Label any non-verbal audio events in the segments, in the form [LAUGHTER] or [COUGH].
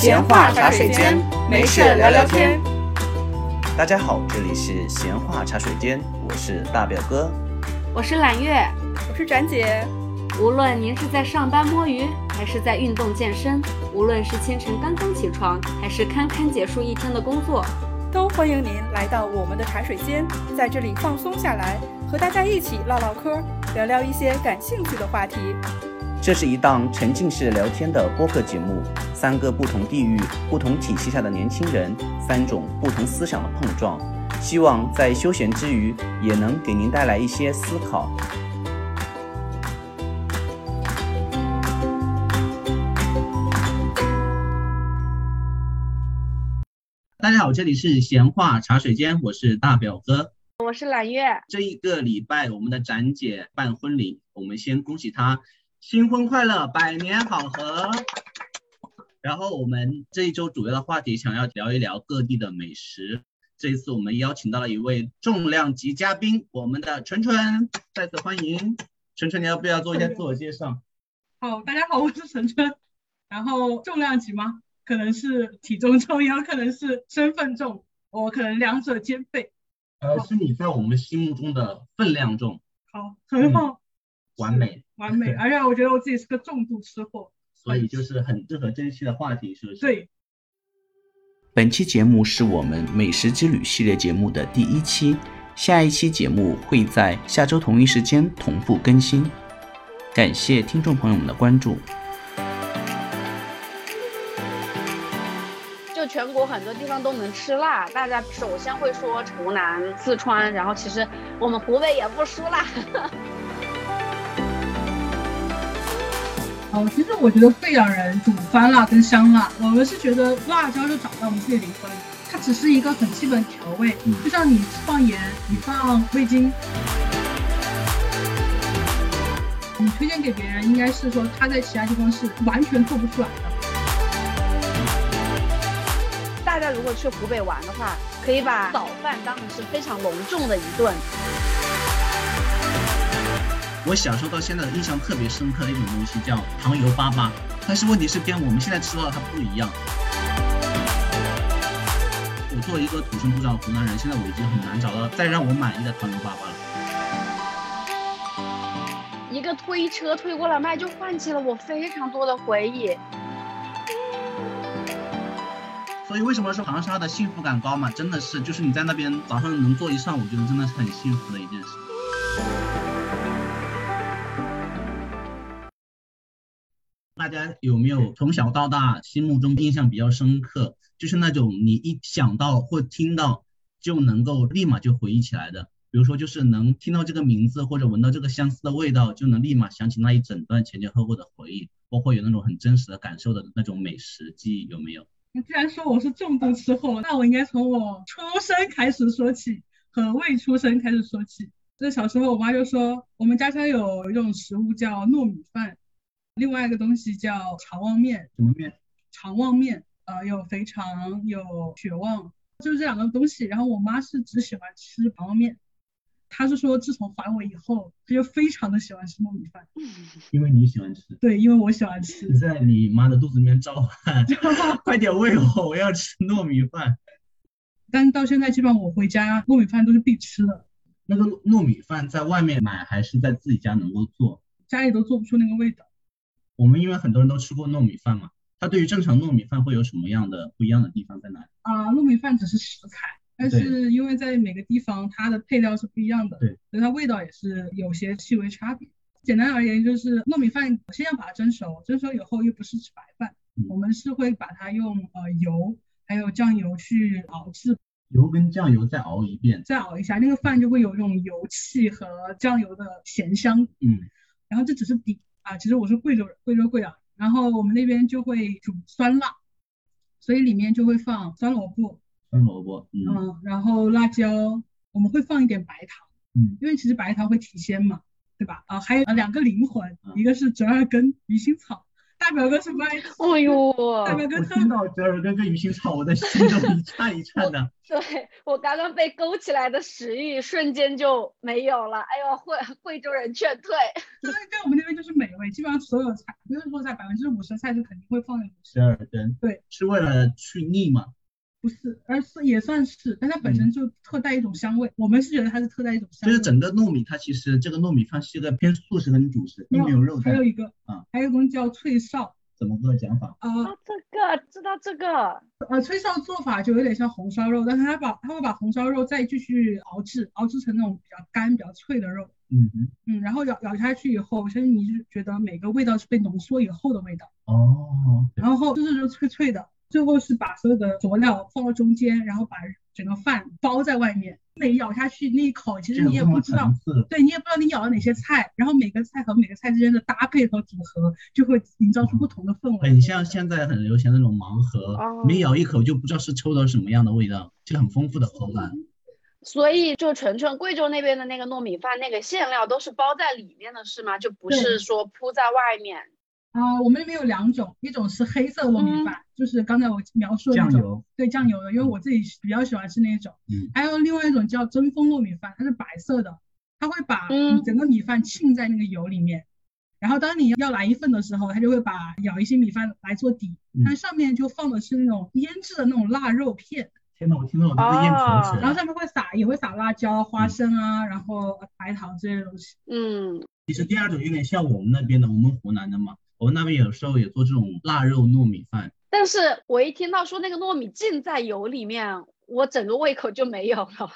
闲话茶水间，没事聊聊天。大家好，这里是闲话茶水间，我是大表哥，我是揽月，我是展姐。无论您是在上班摸鱼，还是在运动健身，无论是清晨刚刚起床，还是堪堪结束一天的工作，都欢迎您来到我们的茶水间，在这里放松下来，和大家一起唠唠嗑，聊聊一些感兴趣的话题。这是一档沉浸式聊天的播客节目，三个不同地域、不同体系下的年轻人，三种不同思想的碰撞，希望在休闲之余，也能给您带来一些思考。大家好，这里是闲话茶水间，我是大表哥，我是揽月。这一个礼拜，我们的展姐办婚礼，我们先恭喜她新婚快乐，百年好合。然后我们这一周主要的话题，想要聊一聊各地的美食。这一次我们邀请到了一位重量级嘉宾，我们的纯纯，再次欢迎纯纯，你要不要做一下自我介绍？好，大家好，我是纯纯。然后重量级吗？可能是体重重，也有可能是身份重，我可能两者兼备。呃，是你在我们心目中的分量重。好，很好，完美，完美。而且我觉得我自己是个重度吃货，所以就是很适合这一期的话题，是不是？对。本期节目是我们美食之旅系列节目的第一期，下一期节目会在下周同一时间同步更新。感谢听众朋友们的关注。就全国很多地方都能吃辣，大家首先会说湖南、四川，然后其实我们湖北也不输辣。哦，其实我觉得贵阳人煮酸辣跟香辣，我们是觉得辣椒就长在我们自己灵魂，它只是一个很基本调味，就像你放盐，你放味精，你推荐给别人，应该是说他在其他地方是完全做不出来的。大家如果去湖北玩的话，可以把早饭当成是非常隆重的一顿。我小时候到现在印象特别深刻的一种东西叫糖油粑粑，但是问题是跟我们现在吃到的它不一样。我作为一个土生土长的湖南人，现在我已经很难找到再让我满意的糖油粑粑了。一个推车推过来卖，就唤起了我非常多的回忆。所以为什么说长沙的幸福感高嘛？真的是，就是你在那边早上能坐一上午，觉得真的是很幸福的一件事。大家有没有从小到大心目中印象比较深刻，就是那种你一想到或听到就能够立马就回忆起来的？比如说，就是能听到这个名字或者闻到这个相似的味道，就能立马想起那一整段前前后后的回忆，包括有那种很真实的感受的那种美食记忆，有没有？你既然说我是重度吃货，那我应该从我出生开始说起，和未出生开始说起。就是小时候，我妈就说我们家乡有一种食物叫糯米饭，另外一个东西叫肠旺面。什么面？肠旺面。呃，有肥肠，有血旺，就是这两个东西。然后我妈是只喜欢吃肠旺面。她是说，自从怀我以后，她就非常的喜欢吃糯米饭，[LAUGHS] 因为你喜欢吃。对，因为我喜欢吃。你在你妈的肚子里面召唤，[LAUGHS] 快点喂我，我要吃糯米饭。[LAUGHS] 但到现在，基本上我回家，糯米饭都是必吃的。那个糯米饭在外面买还是在自己家能够做？家里都做不出那个味道。我们因为很多人都吃过糯米饭嘛，它对于正常糯米饭会有什么样的不一样的地方在哪里？啊，糯米饭只是食材。但是因为在每个地方它的配料是不一样的，对，所以它味道也是有些细微差别。简单而言，就是糯米饭先要把它蒸熟，蒸熟以后又不是吃白饭，我们是会把它用呃油还有酱油去熬制，油跟酱油再熬一遍，再熬一下，那个饭就会有一种油气和酱油的咸香。嗯，然后这只是底啊，其实我是贵州人，贵州贵阳，然后我们那边就会煮酸辣，所以里面就会放酸萝卜。酸萝卜，嗯，然后辣椒，我们会放一点白糖，嗯，因为其实白糖会提鲜嘛，对吧？啊，还有两个灵魂，一个是折耳根、鱼腥草，大表哥是麦，哎呦，大表哥听到折耳根跟鱼腥草，我的心都一颤一颤的。[LAUGHS] 对我刚刚被勾起来的食欲瞬间就没有了。哎呦，惠惠州人劝退。对，在我们那边就是美味，基本上所有菜，不是说菜，百分之五十的菜是肯定会放那个。折耳根，对，是为了去腻吗？不是，而是也算是，但它本嗯身就特带一种香味。我们是觉得它是特带一种香味。就是整个糯米，它其实这个糯米饭是一个偏素食跟主食，并没有肉还有。一个啊，还有一种叫脆哨，怎么个讲法？呃啊，这个知道这个，呃，脆哨做法就有点像红烧肉，但是它把它会把红烧肉再继续熬制，熬制成那种比较干、比较脆的肉。嗯哼，嗯，然后咬咬下去以后，其实你是觉得每个味道是被浓缩以后的味道，哦，然后就是就脆脆的，最后是把所有的佐料放到中间，然后把整个饭包在外面。每咬下去那一口，其实你也不知道。对你也不知道你咬了哪些菜，然后每个菜和每个菜之间的搭配和组合，就会营造出不同的氛围。很像现在很流行那种盲盒，哦每咬一口就不知道是抽到什么样的味道，就很丰富的口感。所以就纯纯贵州那边的那个糯米饭，那个馅料都是包在里面的是吗？就不是说铺在外面。啊、我们那边有两种，一种是黑色糯米饭，就是刚才我描述的那种，酱，对酱油的，因为我自己比较喜欢吃那种。嗯还有另外一种叫真风糯米饭，它是白色的，它会把整个米饭浸在那个油里面，然后当你要来一份的时候，它就会把舀一些米饭来做底，嗯它上面就放的是那种腌制的那种腊肉片，天呐，我听到我都在咽口哦水。然后上面会撒也会撒辣椒、花生啊，然后白糖这些东西。嗯，其实第二种有点像我们那边的，我们湖南的嘛，我们那边有时候也做这种腊肉糯米饭。但是我一听到说那个糯米浸在油里面，我整个胃口就没有了。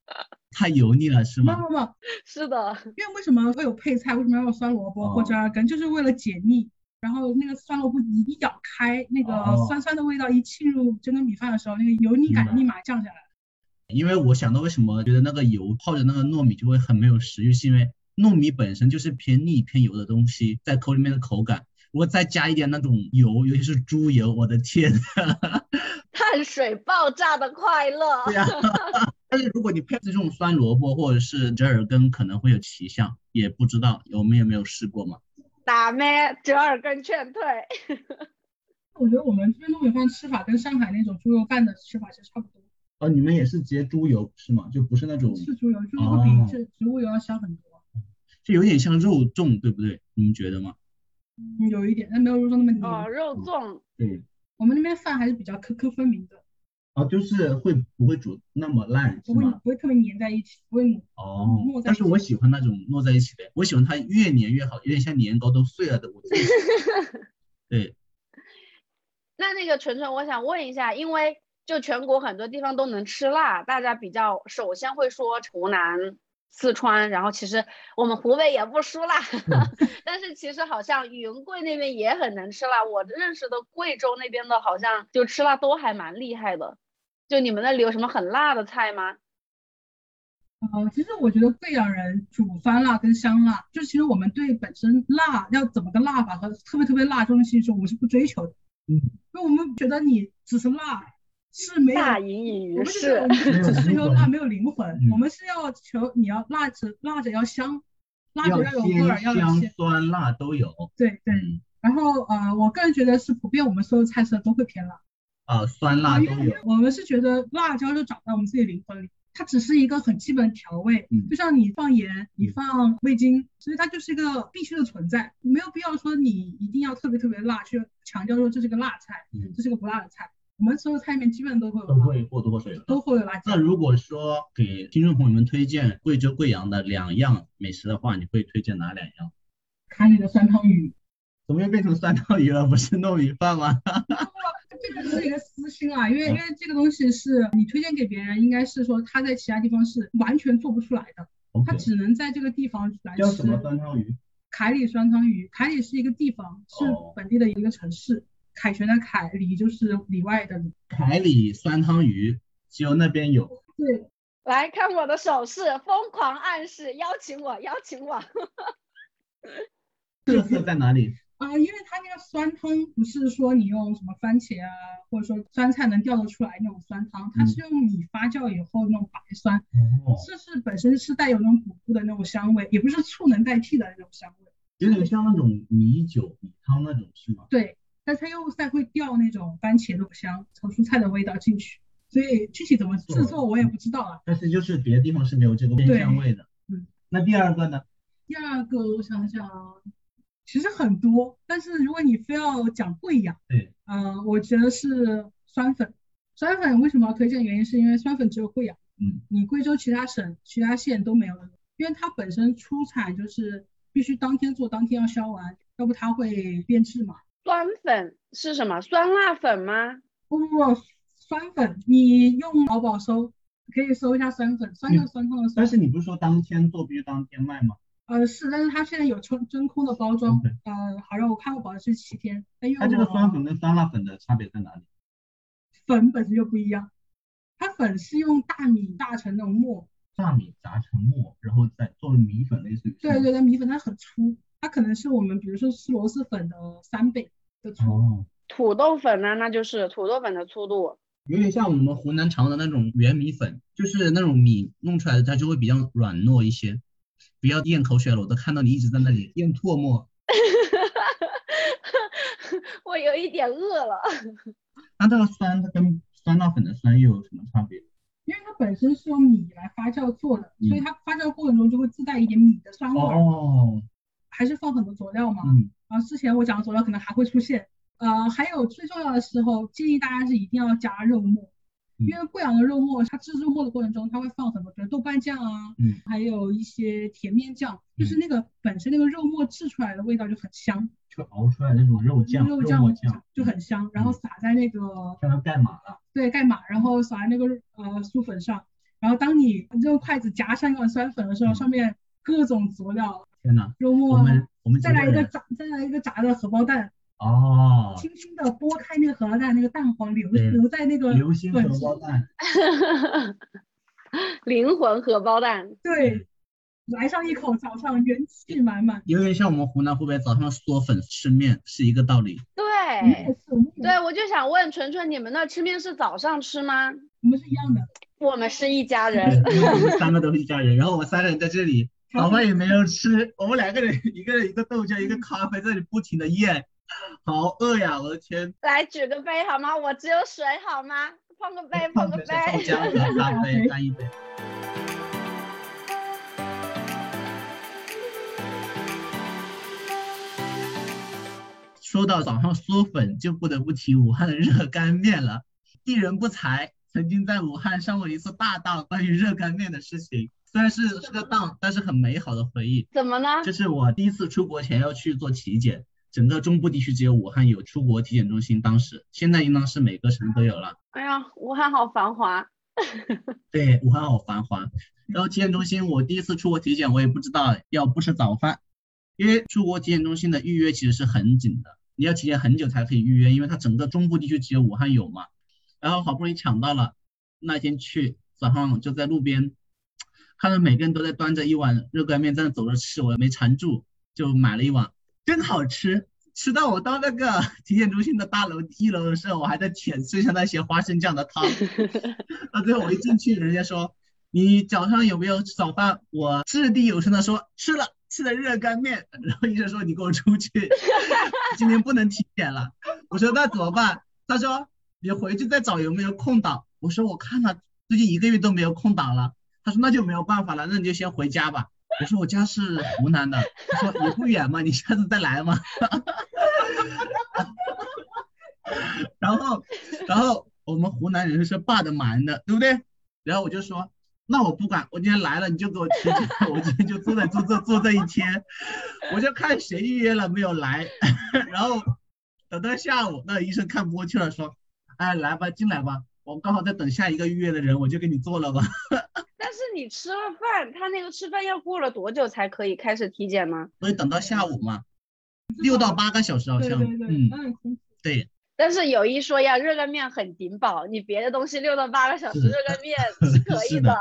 [LAUGHS] 太油腻了是吗？不不不，[LAUGHS] 是的，因为为什么会有配菜？为什么要有酸萝卜哦或者耳根？就是为了解腻。然后那个酸萝卜一一咬开，那个哦酸酸的味道一沁入这个米饭的时候，那个油腻感立马降下来。因为我想到为什么觉得那个油泡着那个糯米就会很没有食欲，是因为糯米本身就是偏腻偏油的东西，在口里面的口感，如果再加一点那种油，尤其是猪油，我的天！碳水爆炸的快乐。[LAUGHS] 对呀、[LAUGHS] 但是如果你配这种酸萝卜或者是折耳根，可能会有奇效，也不知道我们有没有试过嘛？打咩折耳根劝退。[LAUGHS] 我觉得我们这边糯米饭吃法跟上海那种猪肉饭的吃法是差不多，哦，你们也是直接猪油是吗？就不是那种，是猪油，猪油比植植物油要香很多。就有点像肉粽，对不对？你们觉得吗？嗯，有一点，但没有肉粽那么黏。哦，肉粽。对，我们那边饭还是比较颗颗分明的，哦，就是会不会煮那么烂不会？不会特别粘在一起，不会糯哦但是我喜欢那种糯在一起的，我喜欢它越粘越好，有点像年糕都碎了的我。[LAUGHS] 对，[LAUGHS] 那那个纯纯，我想问一下，因为就全国很多地方都能吃辣，大家比较首先会说湖南、四川，然后其实我们湖北也不输辣，[LAUGHS] 但是其实好像云贵那边也很能吃辣。我认识的贵州那边的，好像就吃辣都还蛮厉害的。就你们那里有什么很辣的菜吗？呃，其实我觉得贵阳人煮酸辣跟香辣，就其实我们对本身辣要怎么个辣法和特别特别辣这东西，是我们是不追求的。嗯，因为我们觉得你只是辣是没有，大隐隐于我们觉市我。们只是追求辣没有灵魂，嗯我们是要求你要辣着辣着要香，辣着要要有味儿，要有鲜。酸辣都有。对对。嗯，然后呃，我个人觉得是普遍我们所有菜色都会偏辣。啊，酸辣都有。我们是觉得辣椒就长在我们自己灵魂里，它只是一个很基本的调味，嗯就像你放盐，你放味精，所以它就是一个必须的存在，没有必要说你一定要特别特别辣，去强调说这是个辣菜，嗯，这是个不辣的菜。我们所有菜里面基本都会有，都会或多或少有。都会有辣椒那。如果说给听众朋友们推荐贵州贵阳的两样美食的话，你会推荐哪两样？卡里的酸汤鱼，怎么又变成酸汤鱼了？不是糯米饭吗？[LAUGHS] 这个是一个私心啊，因为因为这个东西是你推荐给别人，应该是说他在其他地方是完全做不出来的，他只能在这个地方来吃叫什。么酸汤鱼？凯里酸汤鱼，凯里是一个地方，是哦本地的一个城市。凯旋的凯，里就是里外的里。凯里酸汤鱼，只有那边有。对，来看我的手势，疯狂暗示，邀请我，邀请我。特色在哪里？啊、[LAUGHS] 因为它那个酸汤不是说你用什么番茄啊，或者说酸菜能调得出来那种酸汤，它是用米发酵以后那种白酸，哦，是是本身是带有那种谷物的那种香味，也不是醋能代替的那种香味。有点像那种米酒、米汤那种是吗？对，但它又再会掉那种番茄的香和蔬菜的味道进去，所以具体怎么制作我也不知道啊。但是就是别的地方是没有这个鲜香味的。嗯，那第二个呢？第二个我想想，其实很多，但是如果你非要讲贵阳，对，嗯、我觉得是酸粉。酸粉为什么要推荐？原因是因为酸粉只有贵阳，嗯，你贵州其他省、其他县都没有的，因为它本身出产就是必须当天做，当天要销完，要不它会变质嘛。酸粉是什么？酸辣粉吗？不不不，酸粉你用淘宝搜，可以搜一下酸粉，酸就酸痛的酸。但是你不是说当天做必须当天卖吗？呃是，但是它现在有真真空的包装呃，好像我看过保质期七天，它这个酸粉跟酸辣粉的差别在哪里？粉本身就不一样，它粉是用大米榨成那种沫，大米炸成沫，然后再做米粉，类似于对对对，米粉它很粗，它可能是我们比如说吃螺蛳粉的三倍的粗。哦，土豆粉呢？那就是土豆粉的粗度。有点像我们湖南常的那种圆米粉，就是那种米弄出来的，它就会比较软糯一些。不要咽口水了，我都看到你一直在那里 [LAUGHS] 咽唾沫。[LAUGHS] 我有一点饿了。[LAUGHS] 那这个酸，它跟酸辣粉的酸又有什么差别？因为它本身是用米来发酵做的，所以嗯它发酵过程中就会自带一点米的酸味儿，哦，还是放很多佐料嘛。嗯，然后之前我讲的佐料可能还会出现，呃，还有最重要的时候，建议大家是一定要加肉末，嗯。因为贵阳的肉末，它制肉末的过程中，它会放很多，比如豆瓣酱啊，嗯，还有一些甜面酱，就是那个本身那个肉末制出来的味道就很香，就熬出来那种肉酱、肉末酱就很香，然后撒在那个像它盖码了。对盖码，然后撒在那个呃酥粉上，然后当你用筷子夹上一碗酸粉的时候，嗯。上面各种佐料，天呐，肉末我，们我们再来一个炸，再来一个炸的荷包蛋。哦，轻轻的剥开那个荷包蛋，那个蛋黄留对留在那个流心荷包蛋，[LAUGHS] 灵魂荷包蛋。对，来上一口，早上元气满满。有点像我们湖南、湖北早上嗦粉吃面是一个道理。对对，我就想问纯纯，你们那吃面是早上吃吗？我们是一样的。我们是一家人。我们三个都是一家人，然后我们三个人在这里早饭也没有吃，我们两个人 [LAUGHS] 一个人一个豆浆，一个咖啡，在这里不停的咽，好饿呀！我的天，来举个杯好吗？我只有水好吗？碰个杯，[LAUGHS] 碰个杯。豆浆和咖啡 [LAUGHS] 干一杯。说到早上嗦粉，就不得不提武汉的热干面了。鄙人不才，曾经在武汉上过一次大当，关于热干面的事情。虽然是是个当，但是很美好的回忆。怎么了？这是我第一次出国前要去做体检，整个中部地区只有武汉有出国体检中心，当时现在应当是每个省都有了。哎呀，武汉好繁华。[LAUGHS] 对，武汉好繁华。然后体检中心，我第一次出国体检，我也不知道要不吃早饭，因为出国体检中心的预约其实是很紧的，你要提前很久才可以预约，因为它整个中部地区只有武汉有嘛。然后好不容易抢到了，那天去早上就在路边，看到每个人都在端着一碗热干面在那走着吃，我没缠住，就买了一碗，真好吃。吃到我到那个 [LAUGHS] 体检中心的大楼一楼的时候，我还在舔剩下那些花生酱的汤。[LAUGHS] 到最后我一进去，人家说你早上有没有吃早饭？我掷地有声的说吃了，吃的热干面。然后医生说你给我出去，[LAUGHS] 今天不能体检了。我说那怎么办？他说你回去再找有没有空档。我说我看了最近一个月都没有空档了。说那就没有办法了，那你就先回家吧。我说我家是湖南的，他说也不远嘛，你下次再来嘛。[LAUGHS] 然后，然后我们湖南人是霸的蛮的，对不对？然后我就说，那我不管，我今天来了你就给我体检，[LAUGHS] 我今天就坐在坐这坐这一天，我就看谁预约了没有来，[LAUGHS] 然后等到下午，那医生看不过去了，说，哎，来吧，进来吧，我刚好在等下一个预约的人，我就给你做了吧。你吃了饭，他那个吃饭要过了多久才可以开始体检吗？所以等到下午嘛，六到八个小时好像，对对对，嗯。对，但是有一说呀，热干面很顶饱，你别的东西六到八个小时，热干面 [LAUGHS] 是可以是的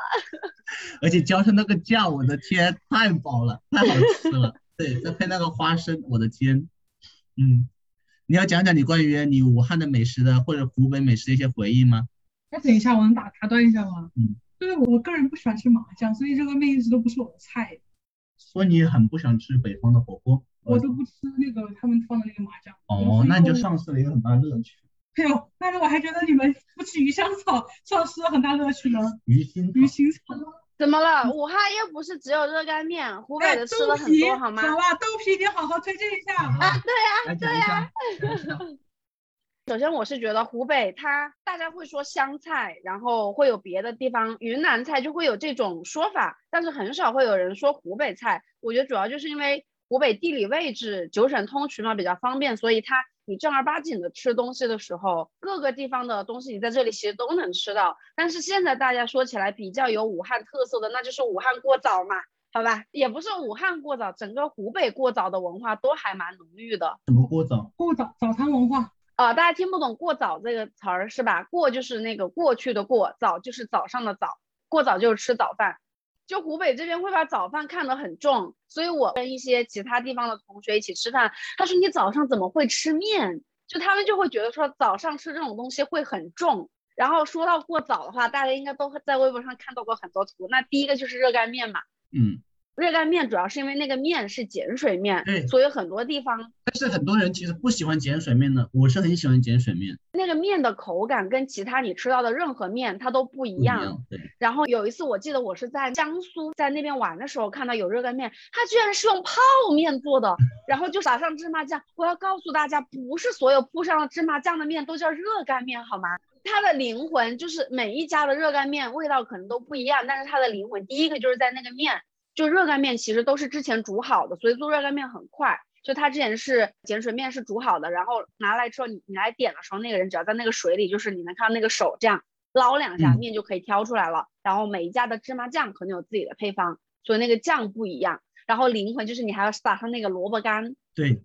[LAUGHS] 而且浇上那个酱，我的天，太饱了，太好吃了。对，再配那个花生，我的天，嗯，你要讲讲你关于你武汉的美食的或者湖北美食的一些回忆吗？那等一下，我能打打断一下吗？嗯，就是我个人不喜欢吃麻酱，所以这个面一直都不是我的菜。说你很不想吃北方的火锅，我都不吃那个他们放的那个麻酱。哦，那你就丧失了一个很大乐趣。哎呦，但是我还觉得你们不吃鱼香草丧失了很大乐趣呢。鱼腥鱼腥草。[LAUGHS] 怎么了？武汉又不是只有热干面，湖北的吃了很多，好吗？好吧，豆皮你好好推荐一下啊！对呀，对呀。[LAUGHS] 首先，我是觉得湖北它大家会说湘菜，然后会有别的地方云南菜就会有这种说法，但是很少会有人说湖北菜。我觉得主要就是因为湖北地理位置九省通衢嘛比较方便，所以它。你正儿八经的吃东西的时候，各个地方的东西你在这里其实都能吃到。但是现在大家说起来比较有武汉特色的，那就是武汉过早嘛，好吧？也不是武汉过早，整个湖北过早的文化都还蛮浓郁的。什么过早？过早早餐文化啊，大家听不懂过早这个词儿是吧？过就是那个过去的过，早就是早上的早，过早就是吃早饭。就湖北这边会把早饭看得很重，所以我跟一些其他地方的同学一起吃饭，他说你早上怎么会吃面？就他们就会觉得说早上吃这种东西会很重。然后说到过早的话，大家应该都在微博上看到过很多图。那第一个就是热干面嘛，嗯。热干面主要是因为那个面是碱水面，对，所以很多地方。但是很多人其实不喜欢碱水面的，我是很喜欢碱水面。那个面的口感跟其他你吃到的任何面它都不一样。对。然后有一次我记得我是在江苏在那边玩的时候看到有热干面，它居然是用泡面做的，[LAUGHS] 然后就撒上芝麻酱。我要告诉大家，不是所有铺上了芝麻酱的面都叫热干面，好吗？它的灵魂就是每一家的热干面味道可能都不一样，但是它的灵魂第一个就是在那个面。就热干面其实都是之前煮好的，所以做热干面很快。就它之前是碱水面是煮好的，然后拿来之后你你来点的时候，那个人只要在那个水里，就是你能看到那个手这样捞两下，面就可以挑出来了。然后每一家的芝麻酱可能有自己的配方，所以那个酱不一样。然后灵魂就是你还要撒上那个萝卜干，对，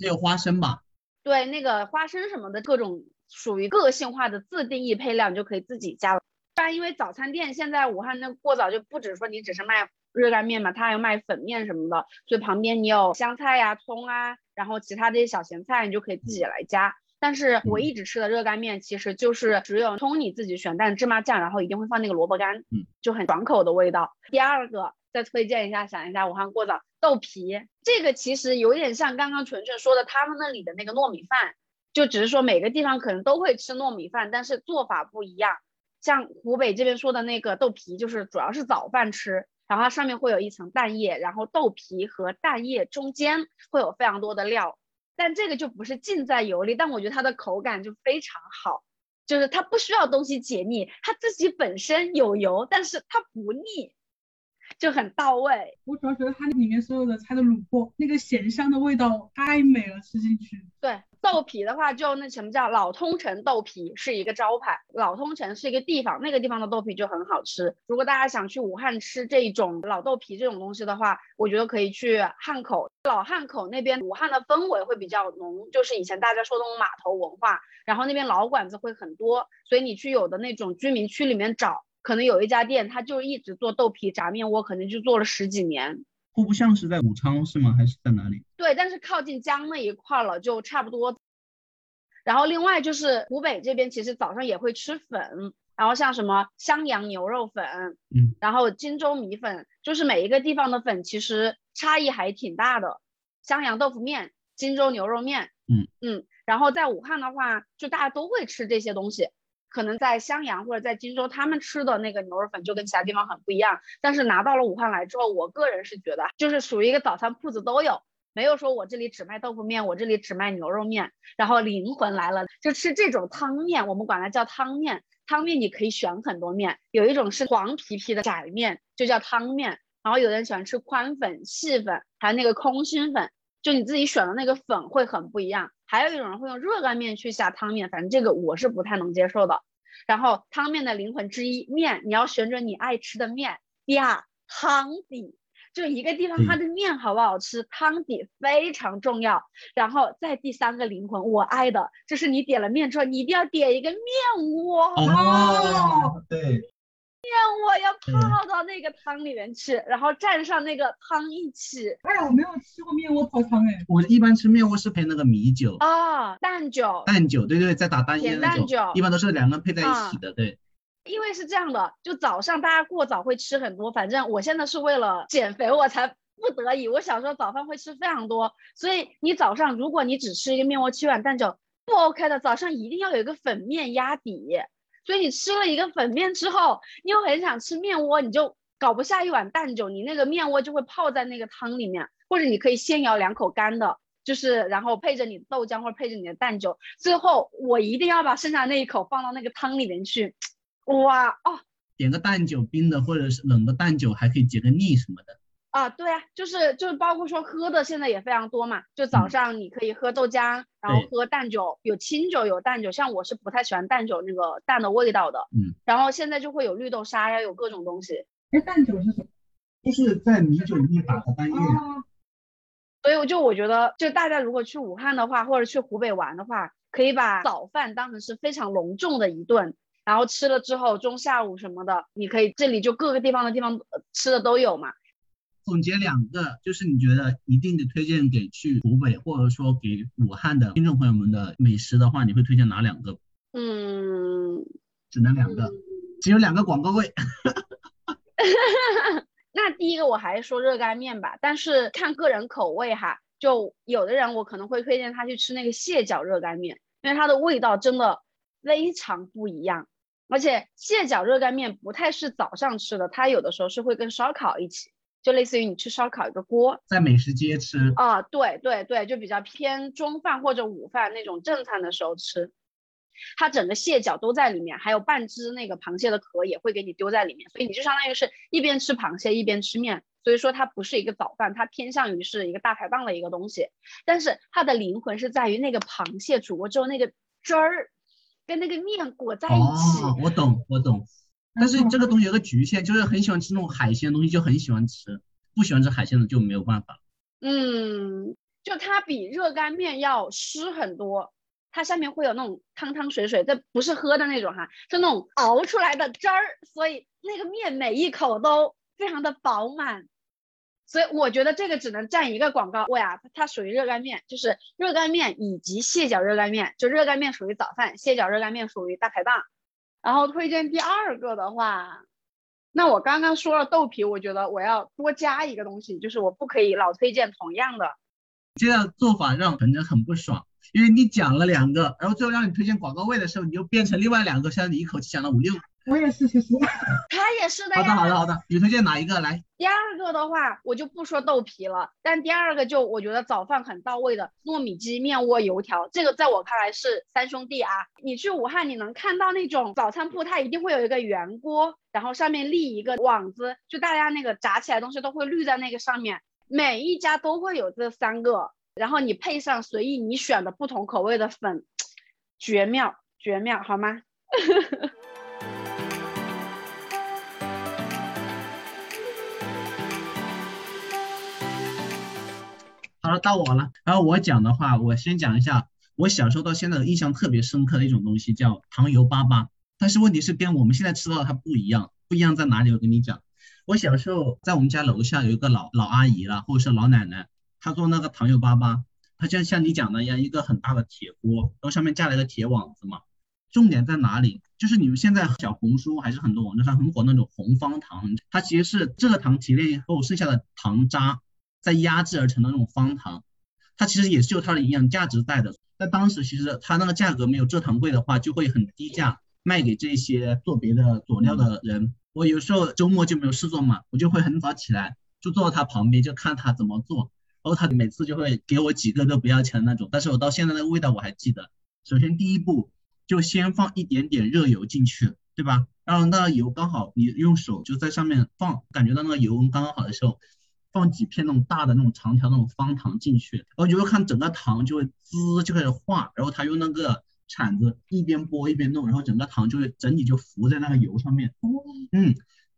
还有花生吧？对，那个花生什么的各种属于个性化的自定义配料，你就可以自己加了。然因为早餐店现在武汉那过早就不止说你只是卖热干面嘛，它还有卖粉面什么的，所以旁边你有香菜呀、葱啊，然后其他这些小咸菜你就可以自己来加。但是我一直吃的热干面其实就是只有葱你自己选，但芝麻酱，然后一定会放那个萝卜干，嗯，就很爽口的味道。第二个再推荐一下，想一下武汉过早豆皮，这个其实有点像刚刚纯纯说的他们那里的那个糯米饭，就只是说每个地方可能都会吃糯米饭，但是做法不一样。像湖北这边说的那个豆皮，就是主要是早饭吃，然后它上面会有一层蛋液，然后豆皮和蛋液中间会有非常多的料，但这个就不是浸在油里，但我觉得它的口感就非常好，就是它不需要东西解腻，它自己本身有油，但是它不腻。就很到位。我主要觉得它里面所有的菜的卤过，那个咸香的味道太美了，吃进去。对，豆皮的话，就那什么叫老通城豆皮是一个招牌。老通城是一个地方，那个地方的豆皮就很好吃。如果大家想去武汉吃这种老豆皮这种东西的话，我觉得可以去汉口。老汉口那边，武汉的氛围会比较浓，就是以前大家说的那种码头文化，然后那边老馆子会很多，所以你去有的那种居民区里面找。可能有一家店，他就一直做豆皮炸面窝，可能就做了十几年。户部巷是在武昌是吗？还是在哪里？对，但是靠近江那一块了，就差不多。然后另外就是湖北这边，其实早上也会吃粉，然后像什么襄阳牛肉粉，嗯，然后荆州米粉，就是每一个地方的粉其实差异还挺大的。襄阳豆腐面、荆州牛肉面，嗯嗯，然后在武汉的话，就大家都会吃这些东西。可能在襄阳或者在荆州，他们吃的那个牛肉粉就跟其他地方很不一样。但是拿到了武汉来之后，我个人是觉得，就是属于一个早餐铺子都有，没有说我这里只卖豆腐面，我这里只卖牛肉面。然后灵魂来了，就吃这种汤面，我们管它叫汤面。汤面你可以选很多面，有一种是黄皮皮的窄面，就叫汤面。然后有的人喜欢吃宽粉、细粉，还有那个空心粉，就你自己选的那个粉会很不一样。还有一种人会用热干面去下汤面，反正这个我是不太能接受的。然后汤面的灵魂之一，面你要选准你爱吃的面。第二，汤底，就一个地方它的面好不好吃，汤底非常重要。然后再第三个灵魂，我爱的就是你点了面之后，你一定要点一个面窝。哦，对。面我要泡到那个汤里面去，然后蘸上那个汤一起。哎，我没有吃过面窝泡汤哎。我一般吃面窝是配那个米酒啊，蛋酒。蛋酒，对对，再打蛋液那种。一般都是两个配在一起的，对。因为是这样的，就早上大家过早会吃很多，反正我现在是为了减肥我才不得已，我小时候早饭会吃非常多，所以你早上如果你只吃一个面窝七碗蛋酒不 OK 的，早上一定要有一个粉面压底。所以你吃了一个粉面之后，你又很想吃面窝，你就搞不下一碗蛋酒，你那个面窝就会泡在那个汤里面，或者你可以先舀两口干的，就是然后配着你豆浆或者配着你的蛋酒，最后我一定要把剩下那一口放到那个汤里面去，哇哦！点个蛋酒冰的，或者是冷的蛋酒，还可以解个腻什么的。啊，对啊，就是就是包括说喝的现在也非常多嘛，就早上你可以喝豆浆，然后喝淡酒，有清酒有淡酒，像我是不太喜欢淡酒那个淡的味道的，嗯，然后现在就会有绿豆沙呀，有各种东西。哎，淡酒是什么？就是在米酒里面打的蛋液。所以我就我觉得，就大家如果去武汉的话，或者去湖北玩的话，可以把早饭当成是非常隆重的一顿，然后吃了之后中下午什么的，你可以这里就各个地方的地方吃的都有嘛。总结两个，就是你觉得一定得推荐给去湖北或者说给武汉的听众朋友们的美食的话，你会推荐哪两个？嗯，只能两个，只有两个广告位。[LAUGHS] 那第一个我还是说热干面吧，但是看个人口味哈，就有的人我可能会推荐他去吃那个蟹脚热干面，因为它的味道真的非常不一样，而且蟹脚热干面不太是早上吃的，它有的时候是会跟烧烤一起。就类似于你吃烧烤一个锅，在美食街吃啊，对对对，就比较偏中饭或者午饭那种正餐的时候吃，它整个蟹脚都在里面，还有半只那个螃蟹的壳也会给你丢在里面，所以你就相当于是一边吃螃蟹一边吃面，所以说它不是一个早饭，它偏向于是一个大排档的一个东西，但是它的灵魂是在于那个螃蟹煮过之后那个汁儿跟那个面裹在一起。哦，我懂我懂。但是这个东西有个局限，就是很喜欢吃那种海鲜的东西就很喜欢吃，不喜欢吃海鲜的就没有办法。嗯，就它比热干面要湿很多，它下面会有那种汤汤水水，这不是喝的那种哈，是那种熬出来的汁儿，所以那个面每一口都非常的饱满。所以我觉得这个只能占一个广告位啊，它属于热干面，就是热干面以及蟹脚热干面，就热干面属于早饭，蟹脚热干面属于大排档。然后推荐第二个的话，那我刚刚说了豆皮，我觉得我要多加一个东西，就是我不可以老推荐同样的。这样做法让本人很不爽，因为你讲了两个，然后最后让你推荐广告位的时候，你又变成另外两个，现在你一口气讲了五六。我也是，其实 [LAUGHS] 他也是的呀。好的，好的，好的。你推荐哪一个来？第二个的话，我就不说豆皮了。但第二个就我觉得早饭很到位的糯米鸡面窝油条，这个在我看来是三兄弟啊。你去武汉，你能看到那种早餐铺，它一定会有一个圆锅，然后上面立一个网子，就大家那个炸起来东西都会滤在那个上面。每一家都会有这三个，然后你配上随意你选的不同口味的粉，绝妙绝妙，好吗？[LAUGHS] 好了，到我了。然后我讲的话，我先讲一下我小时候到现在印象特别深刻的一种东西，叫糖油粑粑。但是问题是跟我们现在吃到的它不一样，不一样在哪里？我跟你讲，我小时候在我们家楼下有一个老老阿姨了，或者是老奶奶，她做那个糖油粑粑，她就像你讲的一样，一个很大的铁锅，然后上面架了一个铁网子嘛。重点在哪里？就是你们现在小红书还是很多网站上很火那种红方糖，它其实是蔗糖提炼以后剩下的糖渣。在压制而成的那种方糖，它其实也是有它的营养价值在的。在当时，其实它那个价格没有蔗糖贵的话，就会很低价卖给这些做别的佐料的人。我有时候周末就没有事做嘛，我就会很早起来，就坐到他旁边，就看他怎么做。然后他每次就会给我几个都不要钱的那种，但是我到现在那个味道我还记得。首先第一步就先放一点点热油进去，对吧？然后那个油刚好你用手就在上面放，感觉到那个油温刚刚好的时候。放几片那种大的那种长条那种方糖进去，然后就会看整个糖就会滋就开始化，然后他用那个铲子一边拨一边弄，然后整个糖就会整体就浮在那个油上面。嗯，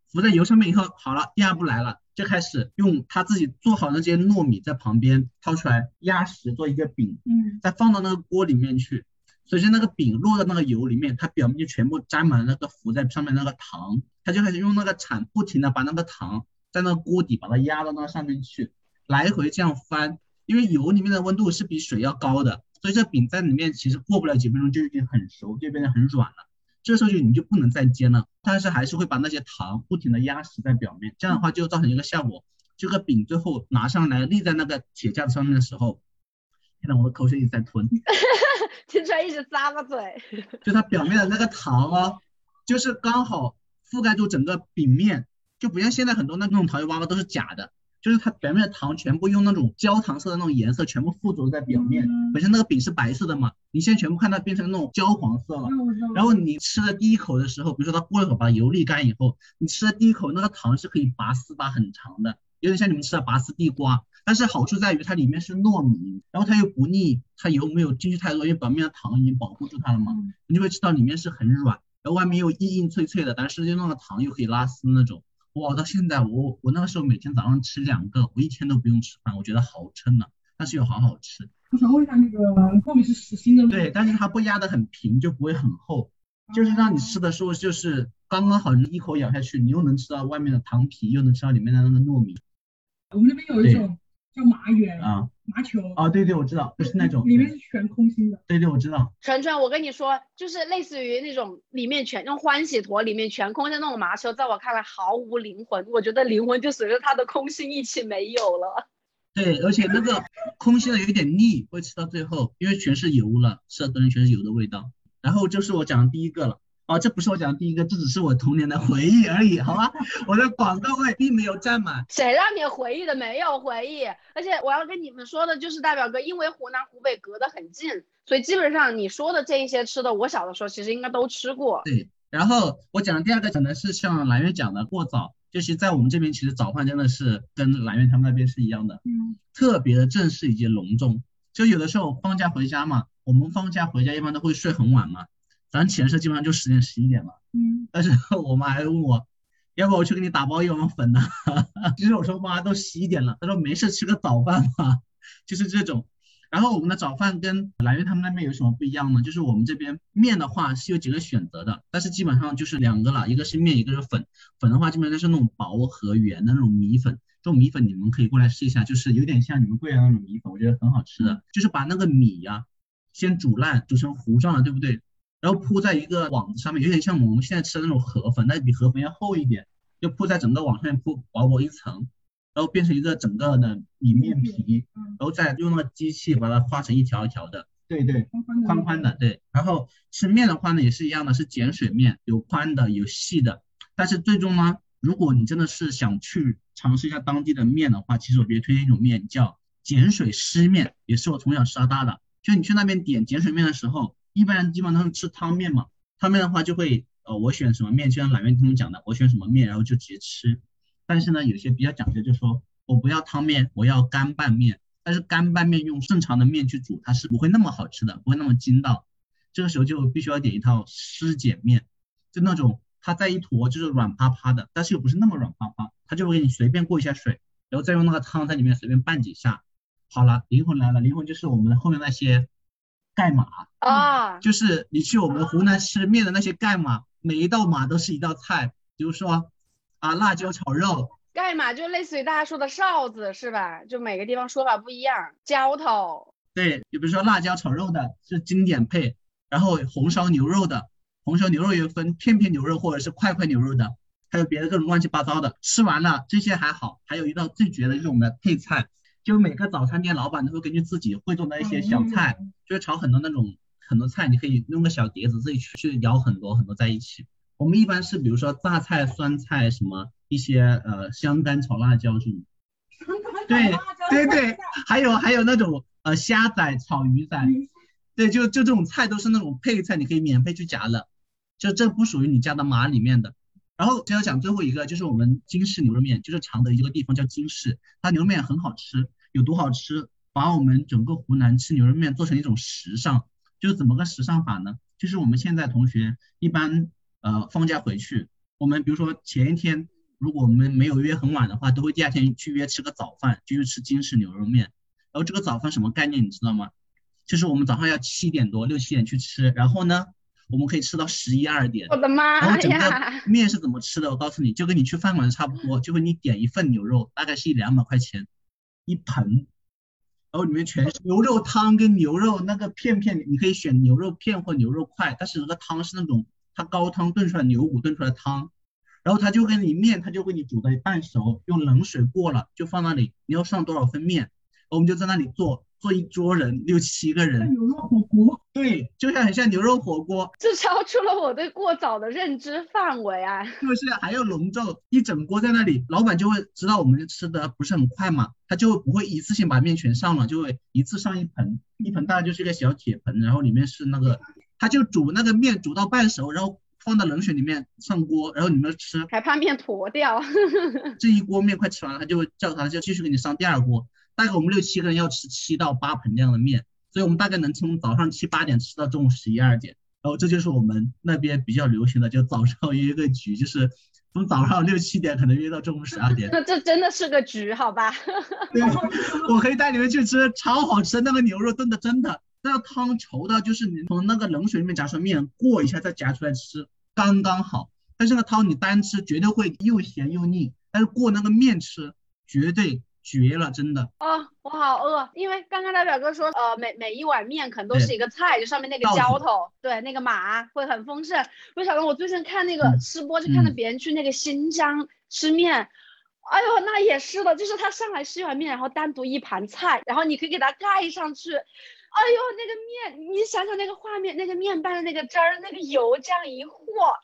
浮在油上面以后，好了，第二步来了，就开始用他自己做好那些糯米在旁边掏出来压实做一个饼，嗯，再放到那个锅里面去，随着那个饼落到那个油里面，它表面就全部沾满了那个浮在上面那个糖，他就开始用那个铲不停的把那个糖。在那锅底把它压到那上面去，来回这样翻，因为油里面的温度是比水要高的，所以这饼在里面其实过不了几分钟就已经很熟，就变得很软了。这时候就你就不能再煎了，但是还是会把那些糖不停的压实在表面，这样的话就造成一个效果，这个饼最后拿上来立在那个铁架子上面的时候，现在，我的口水一直在吞，[LAUGHS] 听出来一直咂巴嘴。就它表面的那个糖哦，就是刚好覆盖住整个饼面，就不像现在很多那种糖油粑粑都是假的。就是它表面的糖全部用那种焦糖色的那种颜色全部附着在表面，本身那个饼是白色的嘛，你现在全部看它变成那种焦黄色了。然后你吃的第一口的时候，比如说它过一会儿把油沥干以后，你吃的第一口那个糖是可以拔丝拔很长的，有点像你们吃的拔丝地瓜。但是好处在于它里面是糯米，然后它又不腻，它油没有进去太多，因为表面的糖已经保护住它了嘛，你就会吃到里面是很软，然后外面又硬硬脆脆的，但是就那个糖又可以拉丝那种。我到现在，我我那个时候每天早上吃两个，我一天都不用吃饭，我觉得好撑啊，但是又好好吃。我想问一下，那个糯米是实心的吗？对，但是它不压得很平，就不会很厚，就是让你吃的时候就是刚刚好，你一口咬下去，你又能吃到外面的糖皮，又能吃到里面的那个糯米。我们那边有一种叫麻圆啊。麻球啊，对对，我知道，不是那种，里面是全空心的。对对，我知道。纯纯，我跟你说，就是类似于那种里面全用欢喜坨里面全空的那种麻球，在我看来毫无灵魂，我觉得灵魂就随着它的空心一起没有了。对，而且那个空心的有点腻，会吃到最后，因为全是油了，吃的东西全是油的味道。然后就是我讲的第一个了。哦，这不是我讲的第一个，这只是我童年的回忆而已，好吧？我的广告位并没有占满。谁让你回忆的？没有回忆。而且我要跟你们说的就是，大表哥，因为湖南湖北隔得很近，所以基本上你说的这一些吃的，我小的时候其实应该都吃过。对。然后我讲的第二个可能是像蓝月讲的过早，就是在我们这边其实早饭真的是跟兰月他们那边是一样的，嗯，特别的正式以及隆重。就有的时候放假回家嘛，我们放假回家一般都会睡很晚嘛。早上起来时候基本上就十点十一点嘛，嗯，但是 [LAUGHS] 我妈还问我，要不我去给你打包一碗粉呢？[LAUGHS] 其实我说妈都十一点了，她说没事吃个早饭嘛，[LAUGHS] 就是这种。然后我们的早饭跟兰月他们那边有什么不一样呢？就是我们这边面的话是有几个选择的，但是基本上就是两个了，一个是面，一个是粉。粉的话基本上是那种薄和圆的那种米粉，这种米粉你们可以过来试一下，就是有点像你们贵阳那种米粉，我觉得很好吃的。就是把那个米呀先煮烂，煮成糊状了，对不对？然后铺在一个网子上面，有点像我们现在吃的那种河粉，但是比河粉要厚一点，就铺在整个网上面铺薄薄一层，然后变成一个整个的米面皮，然后再用那个机器把它画成一条一条的，对对，宽宽的，对。然后吃面的话呢，也是一样的，是碱水面，有宽的有细的。但是最终呢，如果你真的是想去尝试一下当地的面的话，其实我比较推荐一种面叫碱水湿面，也是我从小吃到大的。就你去那边点碱水面的时候。一般人基本上都是吃汤面嘛，汤面的话就会，呃，我选什么面，就像蓝月他们讲的，我选什么面，然后就直接吃。但是呢，有些比较讲究，就说我不要汤面，我要干拌面。但是干拌面用正常的面去煮，它是不会那么好吃的，不会那么筋道。这个时候就必须要点一套湿碱面，就那种它在一坨就是软趴趴的，但是又不是那么软趴趴，它就会给你随便过一下水，然后再用那个汤在里面随便拌几下。好了，灵魂来了，灵魂就是我们后面那些。盖码啊，就是你去我们湖南吃面的那些盖码，每一道码都是一道菜，比如说啊辣椒炒肉，盖码就类似于大家说的哨子是吧？就每个地方说法不一样。浇头，对，就比如说辣椒炒肉的是经典配，然后红烧牛肉的，红烧牛肉又分片片牛肉或者是块块牛肉的，还有别的各种乱七八糟的。吃完了这些还好，还有一道最绝的就是我们的配菜。就每个早餐店老板都会根据自己会做的一些小菜，就是炒很多那种很多菜，你可以弄个小碟子自己去去舀很多很多在一起。我们一般是比如说榨菜、酸菜什么一些呃香干炒辣椒这种。对对对，还有还有那种呃虾仔炒鱼仔，对，就就这种菜都是那种配菜，你可以免费去夹了，就这不属于你家的码里面的。然后就要讲最后一个，就是我们金氏牛肉面，就是常德一个地方叫金氏，它牛肉面很好吃，有多好吃？把我们整个湖南吃牛肉面做成一种时尚，就是怎么个时尚法呢？就是我们现在同学一般呃放假回去，我们比如说前一天如果我们没有约很晚的话，都会第二天去约吃个早饭，就去吃金氏牛肉面。然后这个早饭什么概念你知道吗？就是我们早上要七点多六七点去吃，然后呢？我们可以吃到十一二点，我的妈呀！然后整个面是怎么吃的？我告诉你，就跟你去饭馆差不多，就跟你点一份牛肉，大概是一两百块钱一盆，然后里面全是牛肉汤跟牛肉那个片片，你可以选牛肉片或牛肉块，但是那个汤是那种它高汤炖出来牛骨炖出来的汤，然后他就给你面，他就给你煮的半熟，用冷水过了，就放那里。你要上多少份面，我们就在那里做，做一桌人，六七个人。牛肉火锅。对，就像很像牛肉火锅。这超出了我对过早的认知范围啊！[LAUGHS] 就是还要隆重，一整锅在那里，老板就会知道我们吃的不是很快嘛，他就不会一次性把面全上了，就会一次上一盆，一盆大概就是一个小铁盆，然后里面是那个，他就煮那个面煮到半熟，然后。放到冷水里面上锅，然后你们吃，还怕面坨掉。[LAUGHS] 这一锅面快吃完了，他就会叫他就继续给你上第二锅。大概我们六七个人要吃七到八盆这样的面，所以我们大概能从早上七八点吃到中午十一二点。然后这就是我们那边比较流行的，就早上约个局，就是从早上六七点可能约到中午十二点。[LAUGHS] 那这真的是个局，好吧？对，我可以带你们去吃，超好吃，那个牛肉炖的真的。那个汤稠到，就是你从那个冷水里面夹出来面，过一下再夹出来吃，刚刚好。但是那个汤你单吃绝对会又咸又腻，但是过那个面吃绝对绝了，真的。哦，我好饿，因为刚刚大表哥说，呃，每每一碗面可能都是一个菜，就上面那个浇头，对，那个码会很丰盛。我想到我最近看那个吃播，就看到别人去那个新疆吃面，哎呦，那也是的，就是他上来吃一碗面，然后单独一盘菜，然后你可以给他盖上去。哎呦，那个面，你想想那个画面，那个面拌的那个汁儿，那个油这样一和，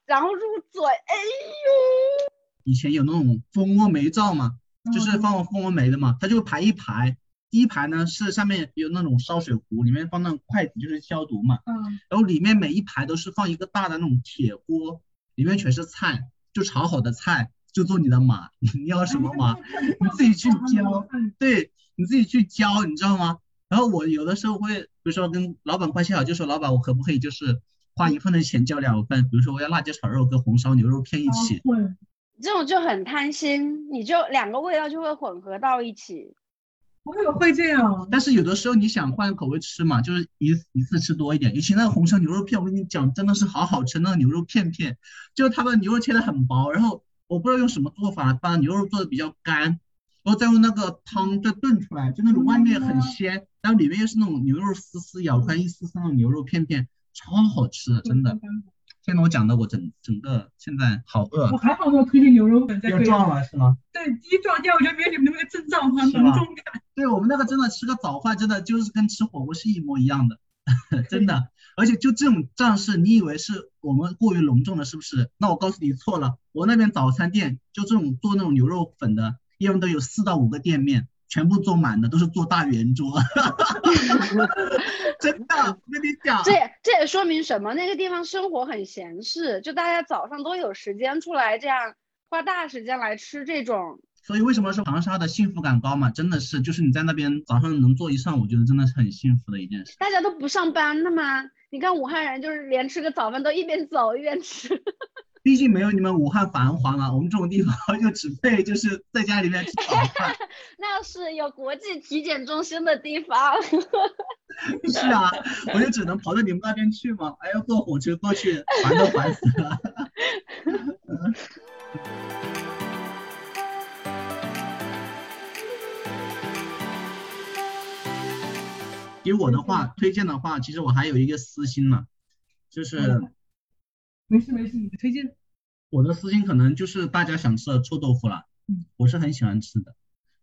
然后入嘴，哎呦！以前有那种蜂窝煤灶嘛，就是放蜂窝煤的嘛，它就排一排，第一排呢是上面有那种烧水壶，里面放那种筷子，就是消毒嘛。嗯。然后里面每一排都是放一个大的那种铁锅，里面全是菜，就炒好的菜，就做你的码，你要什么码，你自己去 [LAUGHS] 浇，[LAUGHS] 对你自己去浇，你知道吗？然后我有的时候会，比如说跟老板关系好，就说老板，我可不可以就是花一份的钱叫两份？比如说我要辣椒炒肉跟红烧牛肉片一起。这种就很贪心，你就两个味道就会混合到一起。我也会这样。但是有的时候你想换口味吃嘛，就是一一次吃多一点。尤其那个红烧牛肉片，我跟你讲，真的是好好吃。那个牛肉片片，就他把牛肉切的很薄，然后我不知道用什么做法把牛肉做的比较干。然后再用那个汤再炖出来，就那种外面很鲜，然后里面又是那种牛肉丝丝咬出来一丝丝那种牛肉片片，超好吃的，真的。听到我讲的，我整整个现在好饿。我还好我推荐牛肉粉。又撞了是吗？对，一撞第二我觉得没有你们那个正胀饭浓重感。对我们那个真的吃个早饭，真的就是跟吃火锅是一模一样的，真的。而且就这种仗势，你以为是我们过于隆重了是不是？那我告诉你错了，我那边早餐店就这种做那种牛肉粉的。一般都有四到五个店面，全部坐满的，都是坐大圆桌，[LAUGHS] 真的，我跟你讲，这也这也说明什么？那个地方生活很闲适，就大家早上都有时间出来，这样花大时间来吃这种。所以为什么说长沙的幸福感高嘛？真的是，就是你在那边早上能坐一上午，觉得真的是很幸福的一件事。大家都不上班的吗？你看武汉人就是连吃个早饭都一边走一边吃。毕竟没有你们武汉繁华嘛，我们这种地方 [LAUGHS] 就只配就是在家里面吃早饭。[LAUGHS] 那是有国际体检中心的地方。[LAUGHS] 是啊，我就只能跑到你们那边去嘛，还要坐火车过去，烦都烦死了。给我的话，推荐的话，其实我还有一个私心呢，就是。没事没事，你推荐。我的私心可能就是大家想吃的臭豆腐了，嗯，我是很喜欢吃的。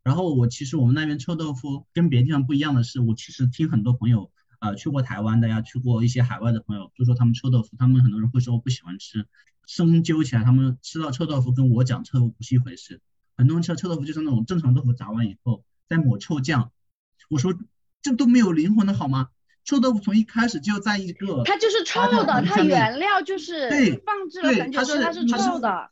然后我其实我们那边臭豆腐跟别的地方不一样的是，我其实听很多朋友啊去过台湾的呀，去过一些海外的朋友，就说他们臭豆腐，他们很多人会说我不喜欢吃。深究起来，他们吃到臭豆腐跟我讲臭豆腐不是一回事。很多人吃臭豆腐就是那种正常豆腐炸完以后再抹臭酱，我说这都没有灵魂的好吗？臭豆腐从一开始就在一个，它就是臭的，它原料就是对放置了很久，它是臭的。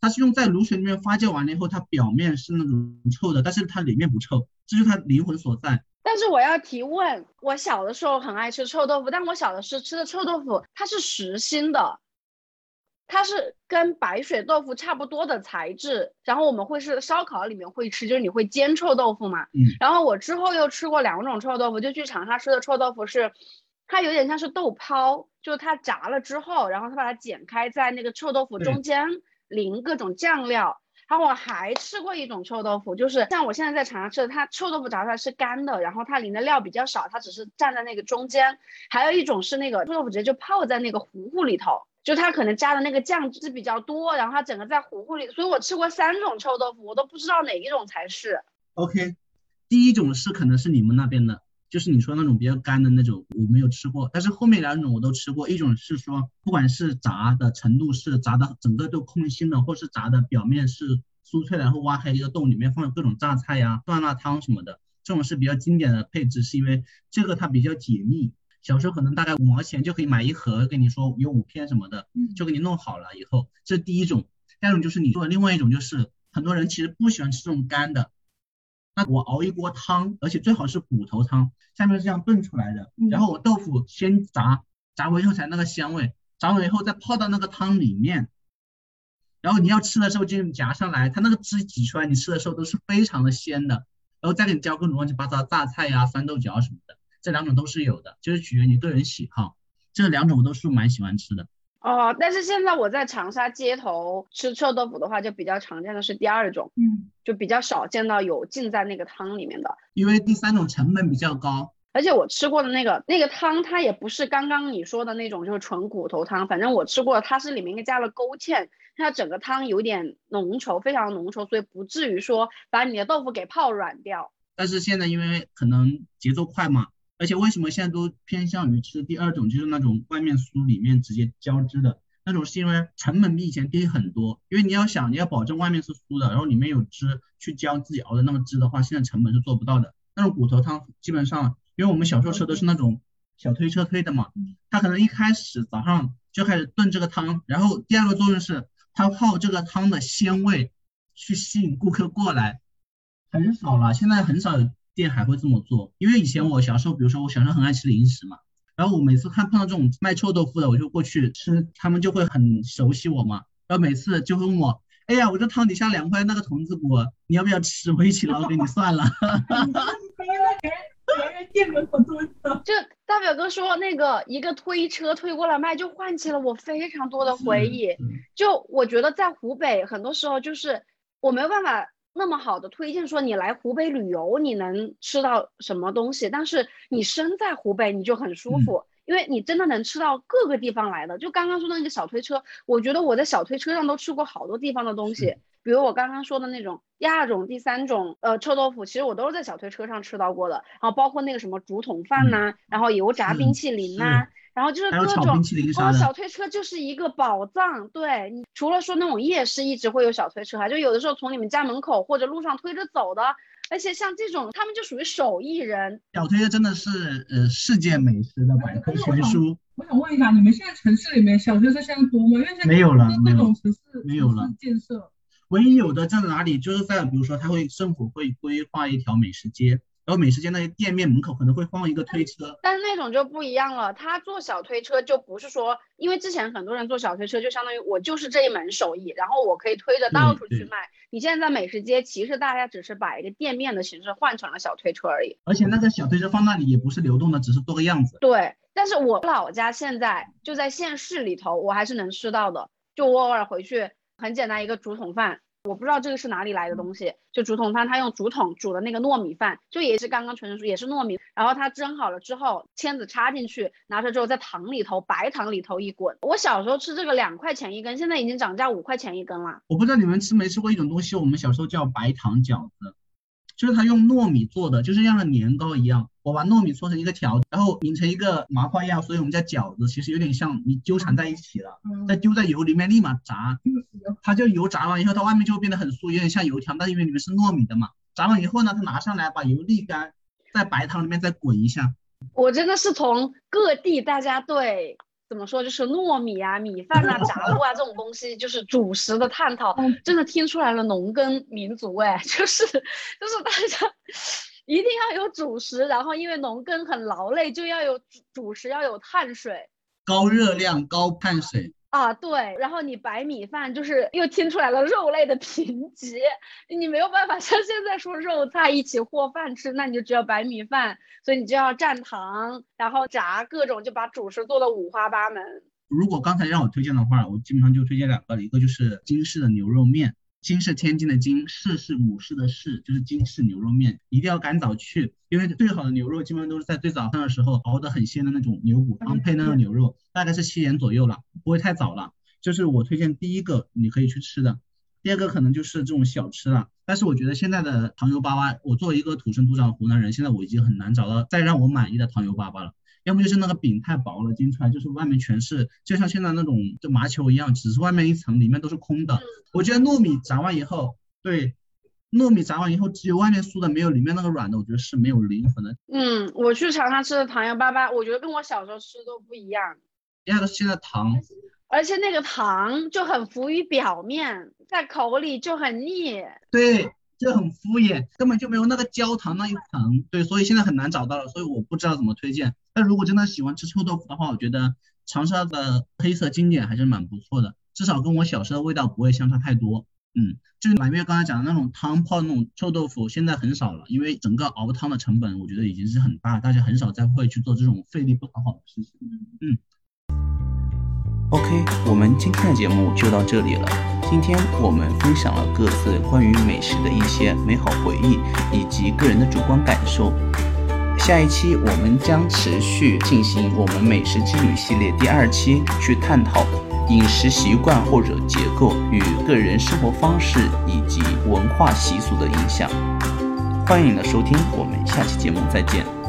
它是用在卤水里面发酵完了以后，它表面是那种臭的，但是它里面不臭，这是它灵魂所在。但是我要提问，我小的时候很爱吃臭豆腐，但我小的时候吃的臭豆腐它是实心的。它是跟白水豆腐差不多的材质，然后我们会是烧烤里面会吃，就是你会煎臭豆腐嘛。嗯。然后我之后又吃过两种臭豆腐，就去长沙吃的臭豆腐是，它有点像是豆泡，就是它炸了之后，然后它把它剪开，在那个臭豆腐中间淋各种酱料。然后我还吃过一种臭豆腐，就是像我现在在长沙吃的，它臭豆腐炸出来是干的，然后它淋的料比较少，它只是站在那个中间。还有一种是那个臭豆腐直接就泡在那个糊糊里头。就它可能加的那个酱汁比较多，然后它整个在糊糊里，所以我吃过三种臭豆腐，我都不知道哪一种才是。OK，第一种是可能是你们那边的，就是你说那种比较干的那种，我没有吃过，但是后面两种我都吃过。一种是说，不管是炸的程度是炸的整个都空心的，或是炸的表面是酥脆的，然后挖开一个洞，里面放各种榨菜呀、酸辣汤什么的，这种是比较经典的配置，是因为这个它比较解腻。小时候可能大概五毛钱就可以买一盒，跟你说有五片什么的，就给你弄好了以后，这是第一种。第二种就是你做的另外一种，就是很多人其实不喜欢吃这种干的。那我熬一锅汤，而且最好是骨头汤，下面是这样炖出来的。然后我豆腐先炸，炸完以后才那个香味，炸完以后再泡到那个汤里面。然后你要吃的时候就夹上来，它那个汁挤出来，你吃的时候都是非常的鲜的。然后再给你浇各种乱七八糟榨菜呀、酸豆角什么的。这两种都是有的，就是取决你个人喜好。这两种我都是蛮喜欢吃的。哦，但是现在我在长沙街头吃臭豆腐的话，就比较常见的是第二种，嗯，就比较少见到有浸在那个汤里面的。因为第三种成本比较高，而且我吃过的那个那个汤，它也不是刚刚你说的那种，就是纯骨头汤。反正我吃过，它是里面加了勾芡，它整个汤有点浓稠，非常浓稠，所以不至于说把你的豆腐给泡软掉。但是现在因为可能节奏快嘛。而且为什么现在都偏向于吃第二种，就是那种外面酥里面直接浇汁的那种，是因为成本比以前低很多。因为你要想你要保证外面是酥的，然后里面有汁去浇自己熬的那个汁的话，现在成本是做不到的。那种骨头汤基本上，因为我们小时候吃的是那种小推车推的嘛，它可能一开始早上就开始炖这个汤，然后第二个作用是它泡这个汤的鲜味去吸引顾客过来，很少了，现在很少有。店还会这么做，因为以前我小时候，比如说我小时候很爱吃零食嘛，然后我每次看碰到这种卖臭豆腐的，我就过去吃，他们就会很熟悉我嘛，然后每次就会问我，哎呀，我这汤底下两块那个童子骨，你要不要吃？我一起捞给你算了。[LAUGHS] [LAUGHS] 就大表哥说那个一个推车推过来卖，就唤起了我非常多的回忆。就我觉得在湖北，很多时候就是我没有办法。那么好的推荐说你来湖北旅游，你能吃到什么东西？但是你身在湖北，你就很舒服，因为你真的能吃到各个地方来的。就刚刚说的那个小推车，我觉得我在小推车上都吃过好多地方的东西，比如我刚刚说的那种第二种、第三种呃臭豆腐，其实我都是在小推车上吃到过的。然后包括那个什么竹筒饭呐，然后油炸冰淇淋呐。然后就是各种哦，小推车就是一个宝藏。对你除了说那种夜市一直会有小推车，还就有的时候从你们家门口或者路上推着走的。而且像这种，他们就属于手艺人。小推车真的是呃世界美食的百科全书。我想问一下，你们现在城市里面小推车现在多吗？因为现在没有了，没有城市没有了建设。唯一有的在哪里？就是在比如说，他会政府会规划一条美食街。然后美食街那些店面门口可能会放一个推车，但是那种就不一样了。他做小推车就不是说，因为之前很多人做小推车就相当于我就是这一门手艺，然后我可以推着到处去卖。你现在在美食街，其实大家只是把一个店面的形式换成了小推车而已。而且那个小推车放那里也不是流动的，只是做个样子。对，但是我老家现在就在县市里头，我还是能吃到的。就我偶尔回去，很简单一个竹筒饭。我不知道这个是哪里来的东西，就竹筒饭，他用竹筒煮的那个糯米饭，就也是刚刚纯纯也是糯米，然后他蒸好了之后，签子插进去，拿出来之后在糖里头白糖里头一滚。我小时候吃这个两块钱一根，现在已经涨价五块钱一根了。我不知道你们吃没吃过一种东西，我们小时候叫白糖饺子。就是它用糯米做的，就是像年糕一样，我把糯米搓成一个条，然后拧成一个麻花样，所以我们叫饺子。其实有点像你纠缠在一起了，再丢在油里面立马炸，它就油炸完以后，它外面就会变得很酥，有点像油条，但因为里面是糯米的嘛。炸完以后呢，它拿上来把油沥干，在白糖里面再滚一下。我真的是从各地大家对。怎么说？就是糯米啊、米饭啊、炸物啊这种东西，就是主食的探讨，真的听出来了农耕民族哎，[LAUGHS] 就是就是大家一定要有主食，然后因为农耕很劳累，就要有主食，要有碳水，高热量、高碳水。啊，对，然后你白米饭就是又听出来了肉类的贫瘠，你没有办法像现在说肉菜一起和饭吃，那你就只有白米饭，所以你就要蘸糖，然后炸各种，就把主食做的五花八门。如果刚才让我推荐的话，我基本上就推荐两个，一个就是京式的牛肉面。金是天津的金，市是武市的市，就是金市牛肉面，一定要赶早去，因为最好的牛肉基本上都是在最早上的时候熬得很鲜的那种牛骨汤配那个牛肉，大概是七点左右了。不会太早了。就是我推荐第一个你可以去吃的，第二个可能就是这种小吃了。但是我觉得现在的糖油粑粑，我作为一个土生土长的湖南人，现在我已经很难找到再让我满意的糖油粑粑了。要么就是那个饼太薄了，煎出来就是外面全是，就像现在那种就麻球一样，只是外面一层，里面都是空的。我觉得糯米炸完以后，对，糯米炸完以后只有外面酥的，没有里面那个软的，我觉得是没有灵魂的。嗯，我去长沙吃的糖油粑粑，我觉得跟我小时候吃的都不一样。第二个是现在糖，而且那个糖就很浮于表面，在口里就很腻。对。就很敷衍，根本就没有那个焦糖那一层，对，所以现在很难找到了，所以我不知道怎么推荐。但如果真的喜欢吃臭豆腐的话，我觉得长沙的黑色经典还是蛮不错的，至少跟我小时候的味道不会相差太多。嗯，就是满月刚才讲的那种汤泡那种臭豆腐，现在很少了，因为整个熬汤的成本我觉得已经是很大，大家很少再会去做这种费力不讨好的事情。嗯。OK，我们今天的节目就到这里了。今天我们分享了各自关于美食的一些美好回忆以及个人的主观感受。下一期我们将持续进行我们美食之旅系列第二期，去探讨饮食习惯或者结构与个人生活方式以及文化习俗的影响。欢迎你的收听，我们下期节目再见。